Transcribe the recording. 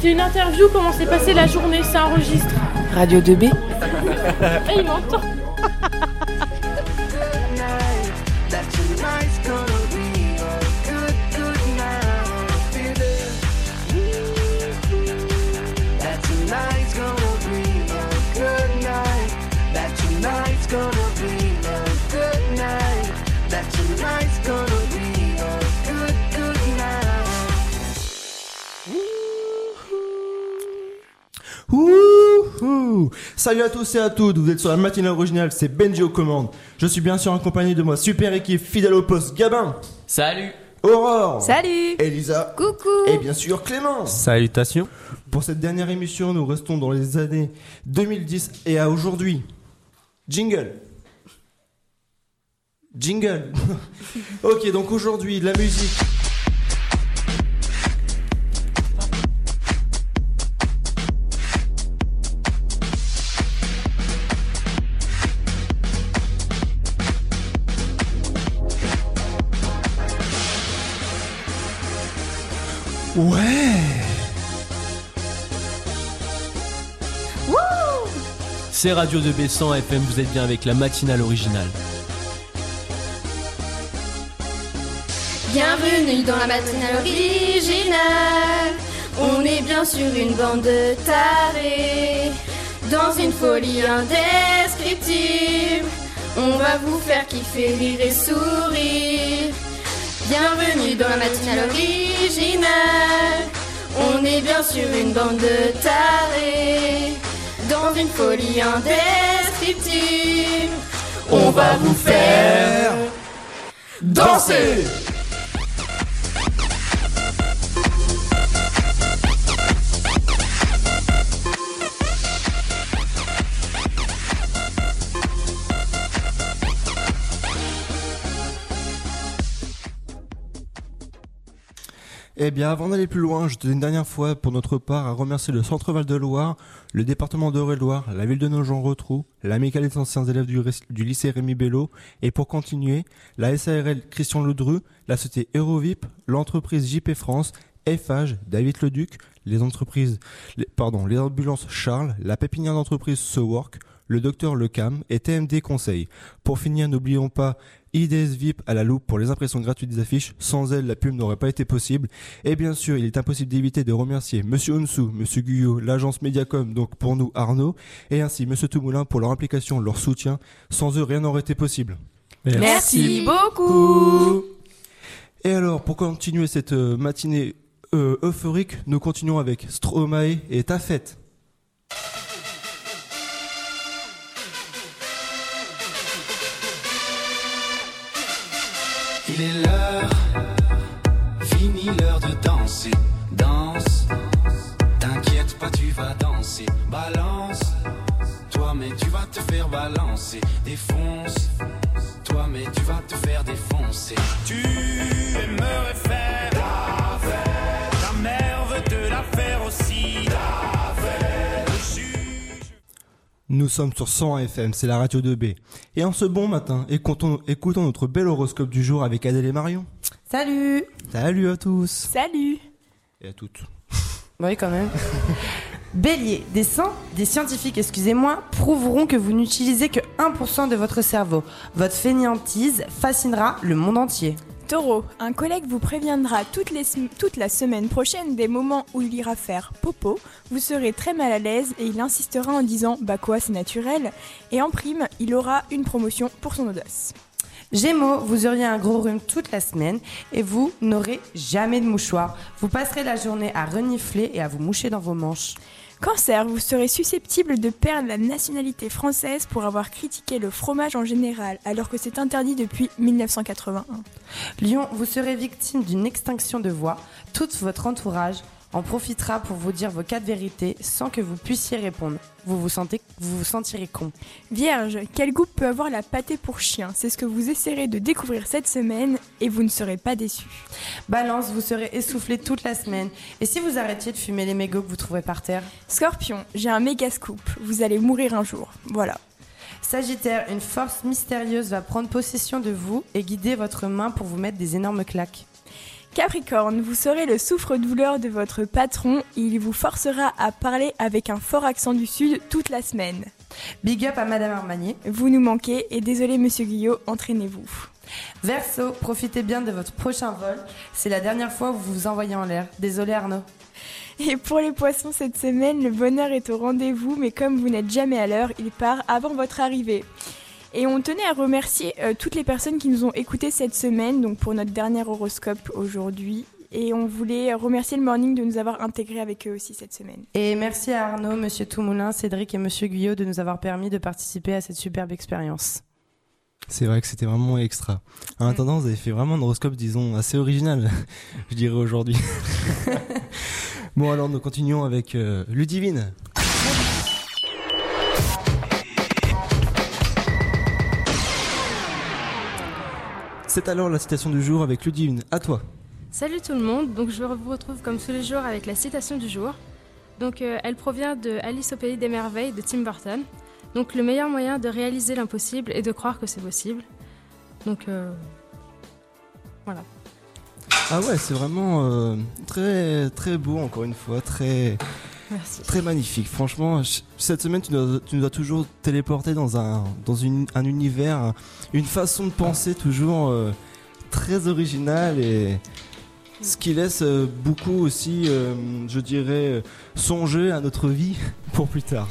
C'est une interview, comment s'est passée la journée, ça enregistre. Radio 2B. Ah, il m'entend. Salut à tous et à toutes, vous êtes sur la matinale originale, c'est Benji aux commandes. Je suis bien sûr accompagné de moi super équipe fidèle au poste Gabin, Salut Aurore, Salut Elisa Coucou et bien sûr Clémence. Salutations. Pour cette dernière émission, nous restons dans les années 2010 et à aujourd'hui. Jingle. Jingle. ok, donc aujourd'hui, la musique. Ouais. C'est Radio 2B 100 FM, vous êtes bien avec la matinale originale. Bienvenue dans la matinale originale. On est bien sûr une bande de tarés Dans une folie indescriptible On va vous faire kiffer, rire et sourire. Bienvenue dans la matinale originale bien sûr une bande de tarés. Dans une folie indescriptible On va vous faire Danser Eh bien, avant d'aller plus loin, je tenais une dernière fois, pour notre part, à remercier le Centre Val de Loire, le département d'Eure-et-Loire, la ville de Nogent-Rotrou, l'amicale des anciens élèves du, lycée Rémi Bello, et pour continuer, la SARL Christian Ledru, la société Eurovip, l'entreprise JP France, FH, David Leduc, les entreprises, pardon, les ambulances Charles, la pépinière d'entreprise Sework, le docteur Lecam et TMD Conseil. Pour finir, n'oublions pas IDS VIP à la loupe pour les impressions gratuites des affiches. Sans elle, la pub n'aurait pas été possible. Et bien sûr, il est impossible d'éviter de remercier Monsieur Unsu, Monsieur Guyot, l'agence Mediacom, donc pour nous Arnaud, et ainsi Monsieur Toumoulin pour leur implication, leur soutien. Sans eux, rien n'aurait été possible. Merci beaucoup Et alors, pour continuer cette euh, matinée euh, euphorique, nous continuons avec Stromae et ta fête. Il est l'heure, fini l'heure de danser. Danse, t'inquiète pas, tu vas danser. Balance, toi, mais tu vas te faire balancer. Défonce, toi, mais tu vas te faire défoncer. Tu aimerais faire Nous sommes sur 100 FM, c'est la radio 2B. Et en ce bon matin, écoutons, écoutons notre bel horoscope du jour avec Adèle et Marion. Salut Salut à tous Salut Et à toutes. Oui, quand même. Bélier, des, des scientifiques, excusez-moi, prouveront que vous n'utilisez que 1% de votre cerveau. Votre fainéantise fascinera le monde entier. Taureau, un collègue vous préviendra toute la semaine prochaine des moments où il ira faire popo. Vous serez très mal à l'aise et il insistera en disant Bah quoi, c'est naturel. Et en prime, il aura une promotion pour son audace. Gémeaux, vous auriez un gros rhume toute la semaine et vous n'aurez jamais de mouchoir. Vous passerez la journée à renifler et à vous moucher dans vos manches. Cancer, vous serez susceptible de perdre la nationalité française pour avoir critiqué le fromage en général, alors que c'est interdit depuis 1981. Lion, vous serez victime d'une extinction de voix. Tout votre entourage en profitera pour vous dire vos quatre vérités sans que vous puissiez répondre. Vous vous, sentez, vous vous sentirez con. Vierge, quel goût peut avoir la pâtée pour chien? C'est ce que vous essaierez de découvrir cette semaine et vous ne serez pas déçus. Balance, vous serez essoufflé toute la semaine. Et si vous arrêtiez de fumer les mégots que vous trouverez par terre? Scorpion, j'ai un méga scoop. Vous allez mourir un jour. Voilà. Sagittaire, une force mystérieuse va prendre possession de vous et guider votre main pour vous mettre des énormes claques. Capricorne, vous serez le souffre-douleur de votre patron il vous forcera à parler avec un fort accent du sud toute la semaine. Big up à Madame Armanier. Vous nous manquez et désolé Monsieur Guyot, entraînez-vous. Verseau, profitez bien de votre prochain vol. C'est la dernière fois où vous vous envoyez en l'air. Désolé Arnaud. Et pour les poissons cette semaine, le bonheur est au rendez-vous, mais comme vous n'êtes jamais à l'heure, il part avant votre arrivée. Et on tenait à remercier euh, toutes les personnes qui nous ont écoutés cette semaine, donc pour notre dernier horoscope aujourd'hui. Et on voulait remercier le Morning de nous avoir intégrés avec eux aussi cette semaine. Et merci à Arnaud, Monsieur Toumoulin, Cédric et Monsieur Guyot de nous avoir permis de participer à cette superbe expérience. C'est vrai que c'était vraiment extra. En attendant, vous avez fait vraiment un horoscope, disons, assez original, je dirais aujourd'hui. bon, alors nous continuons avec euh, Ludivine. C'est alors la citation du jour avec Ludivine. À toi. Salut tout le monde, donc je vous retrouve comme tous les jours avec la citation du jour. Donc euh, elle provient de Alice au pays des merveilles de Tim Burton. Donc le meilleur moyen de réaliser l'impossible est de croire que c'est possible. Donc euh, voilà. Ah ouais, c'est vraiment euh, très très beau encore une fois, très Merci. très magnifique. Franchement, ch- cette semaine tu nous as, tu nous as toujours téléporté dans un dans une, un univers, un- une façon de penser toujours euh, très originale et ce qui laisse euh, beaucoup aussi, euh, je dirais, songer à notre vie pour plus tard.